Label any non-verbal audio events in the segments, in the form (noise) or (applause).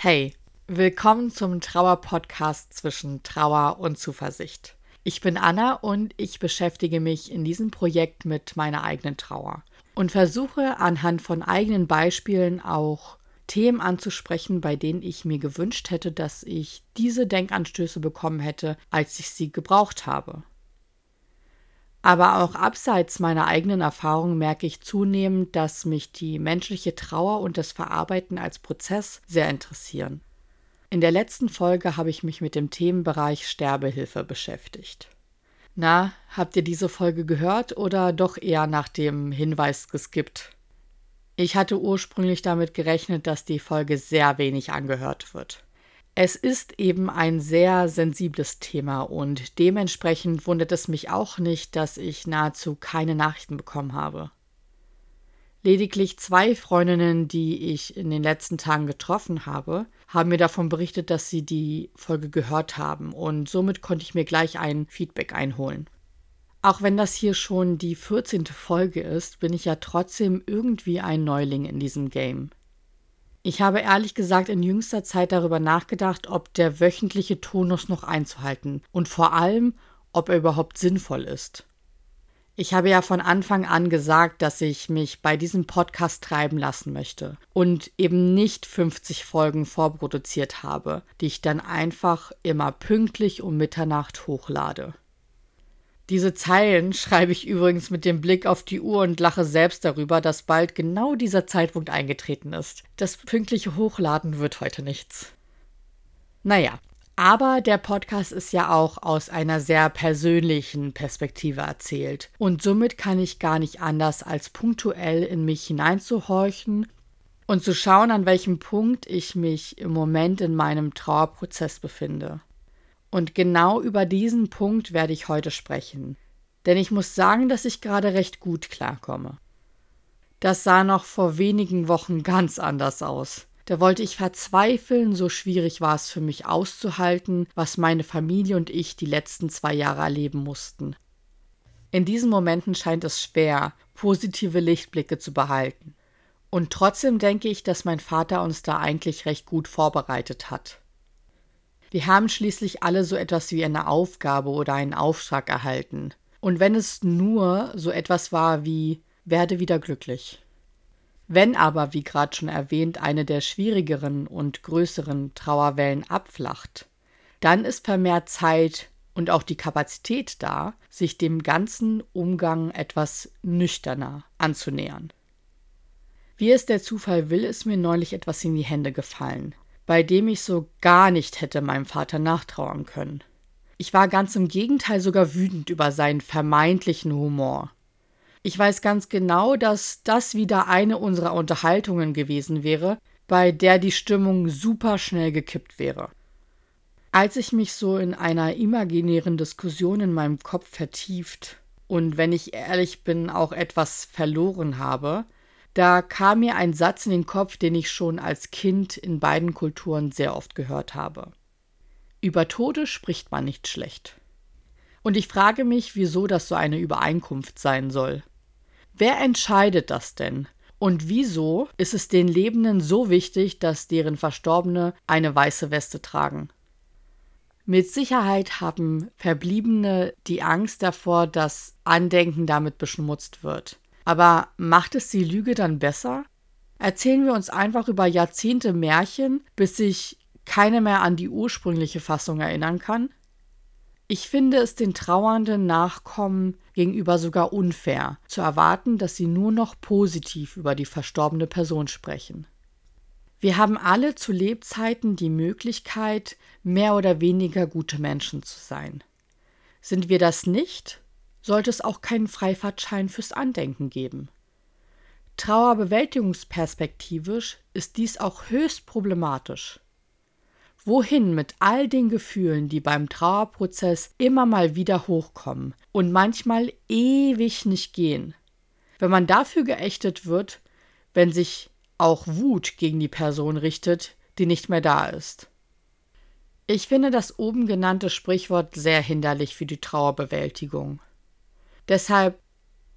Hey, willkommen zum Trauer-Podcast zwischen Trauer und Zuversicht. Ich bin Anna und ich beschäftige mich in diesem Projekt mit meiner eigenen Trauer und versuche anhand von eigenen Beispielen auch Themen anzusprechen, bei denen ich mir gewünscht hätte, dass ich diese Denkanstöße bekommen hätte, als ich sie gebraucht habe. Aber auch abseits meiner eigenen Erfahrung merke ich zunehmend, dass mich die menschliche Trauer und das Verarbeiten als Prozess sehr interessieren. In der letzten Folge habe ich mich mit dem Themenbereich Sterbehilfe beschäftigt. Na, habt ihr diese Folge gehört oder doch eher nach dem Hinweis geskippt? Ich hatte ursprünglich damit gerechnet, dass die Folge sehr wenig angehört wird. Es ist eben ein sehr sensibles Thema und dementsprechend wundert es mich auch nicht, dass ich nahezu keine Nachrichten bekommen habe. Lediglich zwei Freundinnen, die ich in den letzten Tagen getroffen habe, haben mir davon berichtet, dass sie die Folge gehört haben und somit konnte ich mir gleich ein Feedback einholen. Auch wenn das hier schon die 14. Folge ist, bin ich ja trotzdem irgendwie ein Neuling in diesem Game. Ich habe ehrlich gesagt in jüngster Zeit darüber nachgedacht, ob der wöchentliche Tonus noch einzuhalten und vor allem, ob er überhaupt sinnvoll ist. Ich habe ja von Anfang an gesagt, dass ich mich bei diesem Podcast treiben lassen möchte und eben nicht 50 Folgen vorproduziert habe, die ich dann einfach immer pünktlich um Mitternacht hochlade. Diese Zeilen (laughs) schreibe ich übrigens mit dem Blick auf die Uhr und lache selbst darüber, dass bald genau dieser Zeitpunkt eingetreten ist. Das pünktliche Hochladen wird heute nichts. Naja, aber der Podcast ist ja auch aus einer sehr persönlichen Perspektive erzählt. Und somit kann ich gar nicht anders, als punktuell in mich hineinzuhorchen und zu schauen, an welchem Punkt ich mich im Moment in meinem Trauerprozess befinde. Und genau über diesen Punkt werde ich heute sprechen. Denn ich muss sagen, dass ich gerade recht gut klarkomme. Das sah noch vor wenigen Wochen ganz anders aus. Da wollte ich verzweifeln, so schwierig war es für mich auszuhalten, was meine Familie und ich die letzten zwei Jahre erleben mussten. In diesen Momenten scheint es schwer, positive Lichtblicke zu behalten. Und trotzdem denke ich, dass mein Vater uns da eigentlich recht gut vorbereitet hat. Wir haben schließlich alle so etwas wie eine Aufgabe oder einen Auftrag erhalten. Und wenn es nur so etwas war wie werde wieder glücklich. Wenn aber, wie gerade schon erwähnt, eine der schwierigeren und größeren Trauerwellen abflacht, dann ist vermehrt Zeit und auch die Kapazität da, sich dem ganzen Umgang etwas nüchterner anzunähern. Wie es der Zufall will, ist mir neulich etwas in die Hände gefallen bei dem ich so gar nicht hätte meinem Vater nachtrauern können. Ich war ganz im Gegenteil sogar wütend über seinen vermeintlichen Humor. Ich weiß ganz genau, dass das wieder eine unserer Unterhaltungen gewesen wäre, bei der die Stimmung super schnell gekippt wäre. Als ich mich so in einer imaginären Diskussion in meinem Kopf vertieft und wenn ich ehrlich bin, auch etwas verloren habe, da kam mir ein Satz in den Kopf, den ich schon als Kind in beiden Kulturen sehr oft gehört habe. Über Tode spricht man nicht schlecht. Und ich frage mich, wieso das so eine Übereinkunft sein soll. Wer entscheidet das denn? Und wieso ist es den Lebenden so wichtig, dass deren Verstorbene eine weiße Weste tragen? Mit Sicherheit haben Verbliebene die Angst davor, dass Andenken damit beschmutzt wird. Aber macht es die Lüge dann besser? Erzählen wir uns einfach über Jahrzehnte Märchen, bis sich keiner mehr an die ursprüngliche Fassung erinnern kann? Ich finde es den trauernden Nachkommen gegenüber sogar unfair, zu erwarten, dass sie nur noch positiv über die verstorbene Person sprechen. Wir haben alle zu Lebzeiten die Möglichkeit, mehr oder weniger gute Menschen zu sein. Sind wir das nicht, sollte es auch keinen Freifahrtschein fürs Andenken geben. Trauerbewältigungsperspektivisch ist dies auch höchst problematisch. Wohin mit all den Gefühlen, die beim Trauerprozess immer mal wieder hochkommen und manchmal ewig nicht gehen? Wenn man dafür geächtet wird, wenn sich auch Wut gegen die Person richtet, die nicht mehr da ist. Ich finde das oben genannte Sprichwort sehr hinderlich für die Trauerbewältigung. Deshalb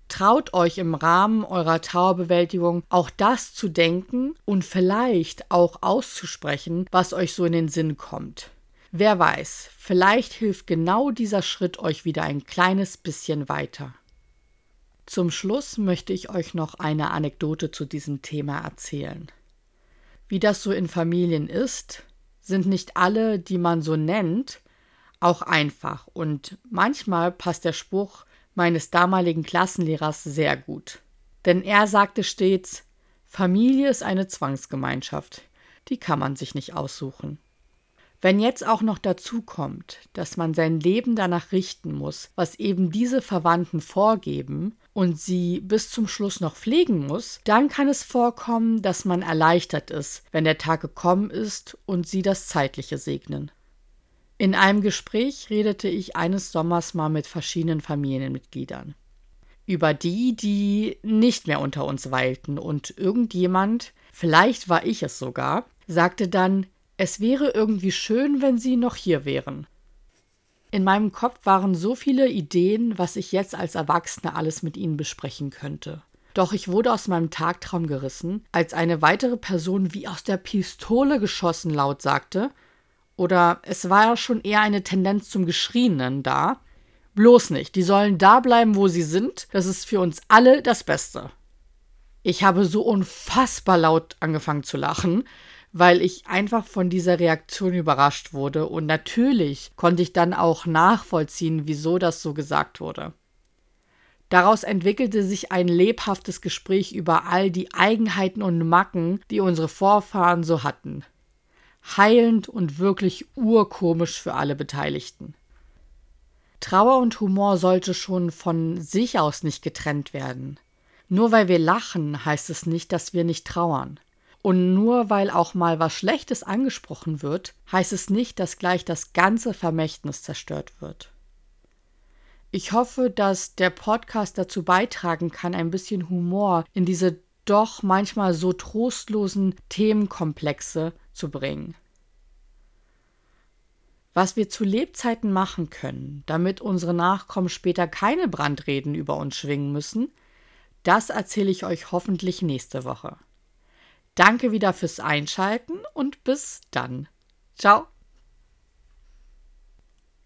traut euch im Rahmen eurer Trauerbewältigung auch das zu denken und vielleicht auch auszusprechen, was euch so in den Sinn kommt. Wer weiß, vielleicht hilft genau dieser Schritt euch wieder ein kleines bisschen weiter. Zum Schluss möchte ich euch noch eine Anekdote zu diesem Thema erzählen. Wie das so in Familien ist, sind nicht alle, die man so nennt, auch einfach und manchmal passt der Spruch meines damaligen Klassenlehrers sehr gut. Denn er sagte stets, Familie ist eine Zwangsgemeinschaft, die kann man sich nicht aussuchen. Wenn jetzt auch noch dazu kommt, dass man sein Leben danach richten muss, was eben diese Verwandten vorgeben und sie bis zum Schluss noch pflegen muss, dann kann es vorkommen, dass man erleichtert ist, wenn der Tag gekommen ist und sie das Zeitliche segnen. In einem Gespräch redete ich eines Sommers mal mit verschiedenen Familienmitgliedern. Über die, die nicht mehr unter uns weilten, und irgendjemand, vielleicht war ich es sogar, sagte dann, es wäre irgendwie schön, wenn Sie noch hier wären. In meinem Kopf waren so viele Ideen, was ich jetzt als Erwachsene alles mit Ihnen besprechen könnte. Doch ich wurde aus meinem Tagtraum gerissen, als eine weitere Person wie aus der Pistole geschossen laut sagte, oder es war ja schon eher eine Tendenz zum Geschrienen da. Bloß nicht, die sollen da bleiben, wo sie sind, das ist für uns alle das Beste. Ich habe so unfassbar laut angefangen zu lachen, weil ich einfach von dieser Reaktion überrascht wurde und natürlich konnte ich dann auch nachvollziehen, wieso das so gesagt wurde. Daraus entwickelte sich ein lebhaftes Gespräch über all die Eigenheiten und Macken, die unsere Vorfahren so hatten. Heilend und wirklich urkomisch für alle Beteiligten. Trauer und Humor sollte schon von sich aus nicht getrennt werden. Nur weil wir lachen, heißt es nicht, dass wir nicht trauern. Und nur weil auch mal was Schlechtes angesprochen wird, heißt es nicht, dass gleich das ganze Vermächtnis zerstört wird. Ich hoffe, dass der Podcast dazu beitragen kann, ein bisschen Humor in diese doch manchmal so trostlosen Themenkomplexe zu bringen. Was wir zu Lebzeiten machen können, damit unsere Nachkommen später keine Brandreden über uns schwingen müssen, das erzähle ich euch hoffentlich nächste Woche. Danke wieder fürs Einschalten und bis dann. Ciao.